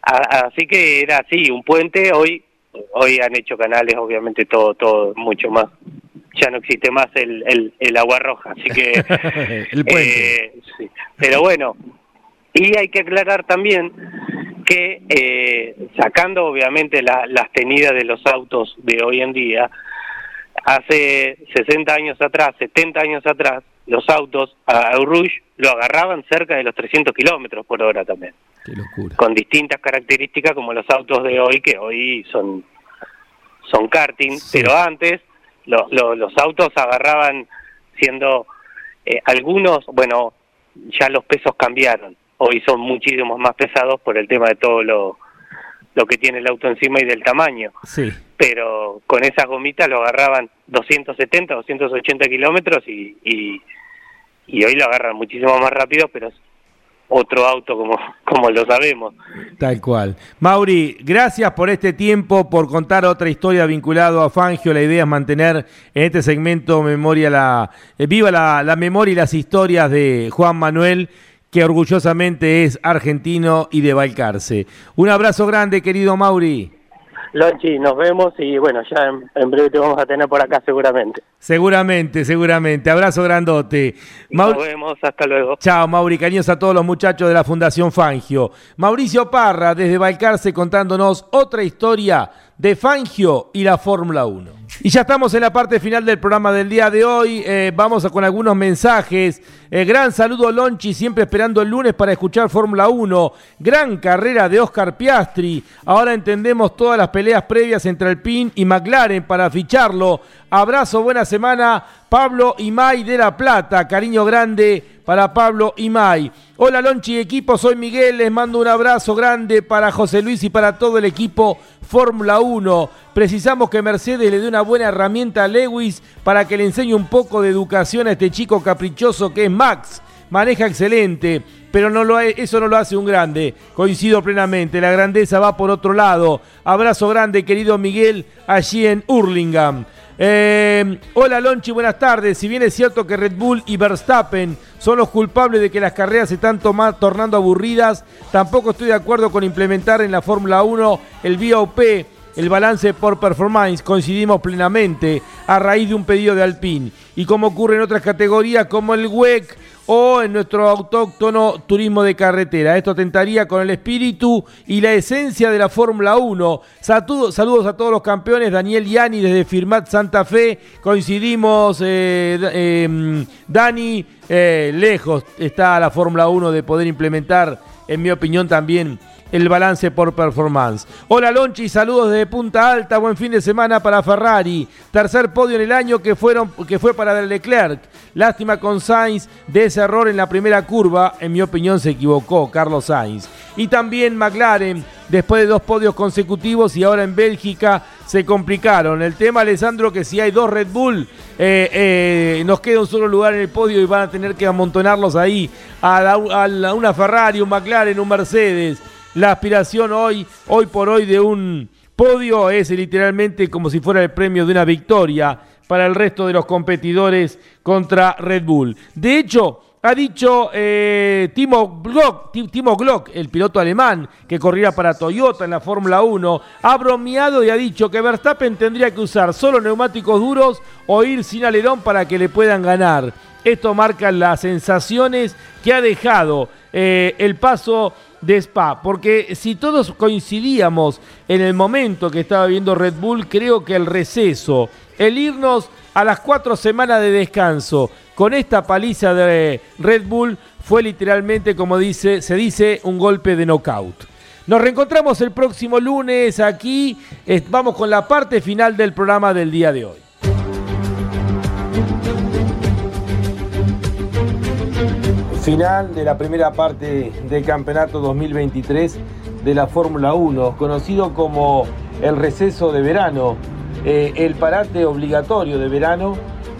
así que era así, un puente, hoy hoy han hecho canales, obviamente todo, todo mucho más ya no existe más el, el, el agua roja, así que... [laughs] el puente. Eh, sí. Pero bueno, y hay que aclarar también que eh, sacando obviamente las tenidas de los autos de hoy en día, hace 60 años atrás, 70 años atrás, los autos a Rouge lo agarraban cerca de los 300 kilómetros por hora también. Qué locura. Con distintas características como los autos de hoy, que hoy son, son karting, pero antes los autos agarraban siendo eh, algunos, bueno, ya los pesos cambiaron, hoy son muchísimos más pesados por el tema de todo lo, lo que tiene el auto encima y del tamaño. Sí. Pero con esas gomitas lo agarraban 270, 280 kilómetros y, y, y hoy lo agarran muchísimo más rápido, pero otro auto como, [laughs] como lo sabemos. Tal cual. Mauri, gracias por este tiempo, por contar otra historia vinculado a Fangio. La idea es mantener en este segmento memoria la, eh, viva la, la memoria y las historias de Juan Manuel que orgullosamente es argentino y de Balcarce. Un abrazo grande, querido Mauri. Lonchi, nos vemos y bueno, ya en, breve te vamos a tener por acá seguramente. Seguramente, seguramente. Abrazo grandote. nos vemos, hasta luego. Chao, Mauri, cariños a todos los muchachos de la Fundación Fangio. Mauricio Parra, desde Balcarce, contándonos otra historia de Fangio y la Fórmula 1. Y ya estamos en la parte final del programa del día de hoy. Eh, vamos con algunos mensajes. Eh, gran saludo Lonchi, siempre esperando el lunes para escuchar Fórmula 1. Gran carrera de Oscar Piastri. Ahora entendemos todas las peleas previas entre Alpine y McLaren para ficharlo. Abrazo, buena semana. Pablo y May de La Plata. Cariño grande para Pablo y May. Hola Lonchi equipo, soy Miguel, les mando un abrazo grande para José Luis y para todo el equipo Fórmula 1. Precisamos que Mercedes le dé una buena herramienta a Lewis para que le enseñe un poco de educación a este chico caprichoso que es Max. Maneja excelente, pero eso no lo hace un grande. Coincido plenamente, la grandeza va por otro lado. Abrazo grande, querido Miguel, allí en Hurlingham. Eh, hola Lonchi, buenas tardes. Si bien es cierto que Red Bull y Verstappen son los culpables de que las carreras se están tornando aburridas, tampoco estoy de acuerdo con implementar en la Fórmula 1 el VOP, el balance por performance. Coincidimos plenamente a raíz de un pedido de Alpine. Y como ocurre en otras categorías como el WEC o en nuestro autóctono turismo de carretera. Esto tentaría con el espíritu y la esencia de la Fórmula 1. Saludos, a todos los campeones. Daniel Yani desde Firmat Santa Fe. Coincidimos, eh, em, Dani, eh, lejos está la Fórmula 1 de poder implementar, en mi opinión también, el balance por performance. Hola Lonchi, saludos desde Punta Alta, buen fin de semana para Ferrari. Tercer podio en el año que, fueron, que fue para Leclerc. Lástima con Sainz de ese error en la primera curva, en mi opinión se equivocó Carlos Sainz. Y también McLaren, después de dos podios consecutivos y ahora en Bélgica se complicaron. El tema, Alessandro, que si hay dos Red Bull, eh, eh, nos queda un solo lugar en el podio y van a tener que amontonarlos ahí a, a una Ferrari, un McLaren, un Mercedes. La aspiración hoy, hoy por hoy de un podio es literalmente como si fuera el premio de una victoria para el resto de los competidores contra Red Bull. De hecho, ha dicho eh, Timo, Glock, Timo Glock, el piloto alemán que corría para Toyota en la Fórmula 1, ha bromeado y ha dicho que Verstappen tendría que usar solo neumáticos duros o ir sin alerón para que le puedan ganar. Esto marca las sensaciones que ha dejado eh, el paso de Spa, porque si todos coincidíamos en el momento que estaba viendo Red Bull, creo que el receso, el irnos a las cuatro semanas de descanso con esta paliza de Red Bull fue literalmente, como dice, se dice, un golpe de knockout. Nos reencontramos el próximo lunes aquí. Vamos con la parte final del programa del día de hoy. Final de la primera parte del campeonato 2023 de la Fórmula 1, conocido como el receso de verano, eh, el parate obligatorio de verano,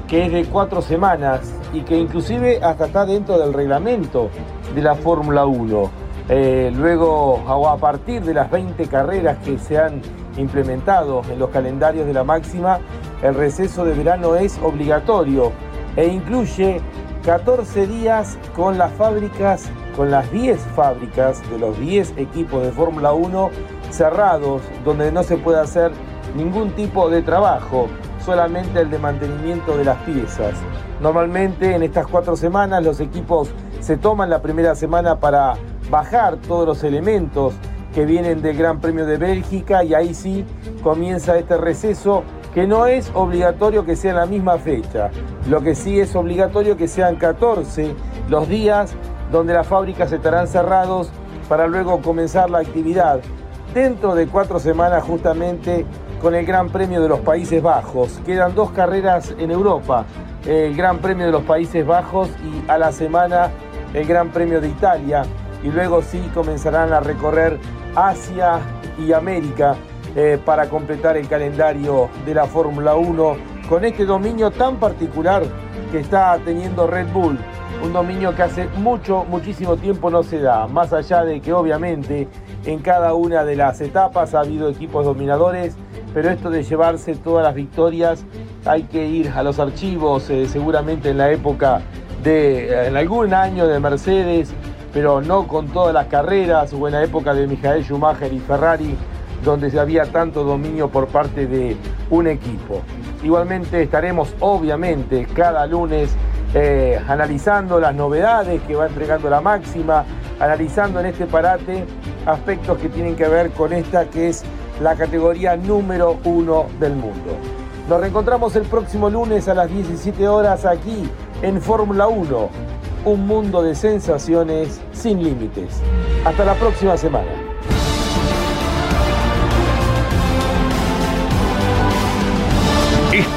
que es de cuatro semanas y que inclusive hasta está dentro del reglamento de la Fórmula 1. Eh, luego, a partir de las 20 carreras que se han implementado en los calendarios de la máxima, el receso de verano es obligatorio e incluye 14 días con las fábricas, con las 10 fábricas de los 10 equipos de Fórmula 1 cerrados, donde no se puede hacer ningún tipo de trabajo, solamente el de mantenimiento de las piezas. Normalmente en estas cuatro semanas los equipos se toman la primera semana para bajar todos los elementos que vienen del Gran Premio de Bélgica y ahí sí comienza este receso que no es obligatorio que sea en la misma fecha. Lo que sí es obligatorio que sean 14 los días donde las fábricas estarán cerrados para luego comenzar la actividad. Dentro de cuatro semanas justamente con el Gran Premio de los Países Bajos. Quedan dos carreras en Europa, el Gran Premio de los Países Bajos y a la semana el Gran Premio de Italia. Y luego sí comenzarán a recorrer Asia y América eh, para completar el calendario de la Fórmula 1 con este dominio tan particular que está teniendo Red Bull. Un dominio que hace mucho, muchísimo tiempo no se da. Más allá de que obviamente en cada una de las etapas ha habido equipos dominadores, pero esto de llevarse todas las victorias hay que ir a los archivos, eh, seguramente en la época de, en algún año de Mercedes, pero no con todas las carreras, o en la época de Michael Schumacher y Ferrari, donde había tanto dominio por parte de un equipo. Igualmente estaremos obviamente cada lunes eh, analizando las novedades que va entregando la máxima, analizando en este parate aspectos que tienen que ver con esta que es la categoría número uno del mundo. Nos reencontramos el próximo lunes a las 17 horas aquí en Fórmula 1, un mundo de sensaciones sin límites. Hasta la próxima semana.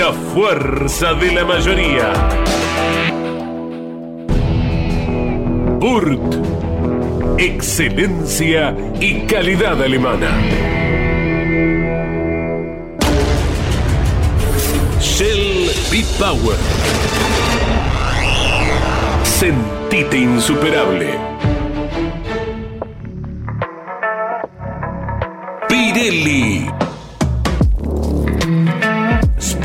La fuerza de la mayoría. Burt. Excelencia y calidad alemana. Shell B-Power. Sentite insuperable. Pirelli.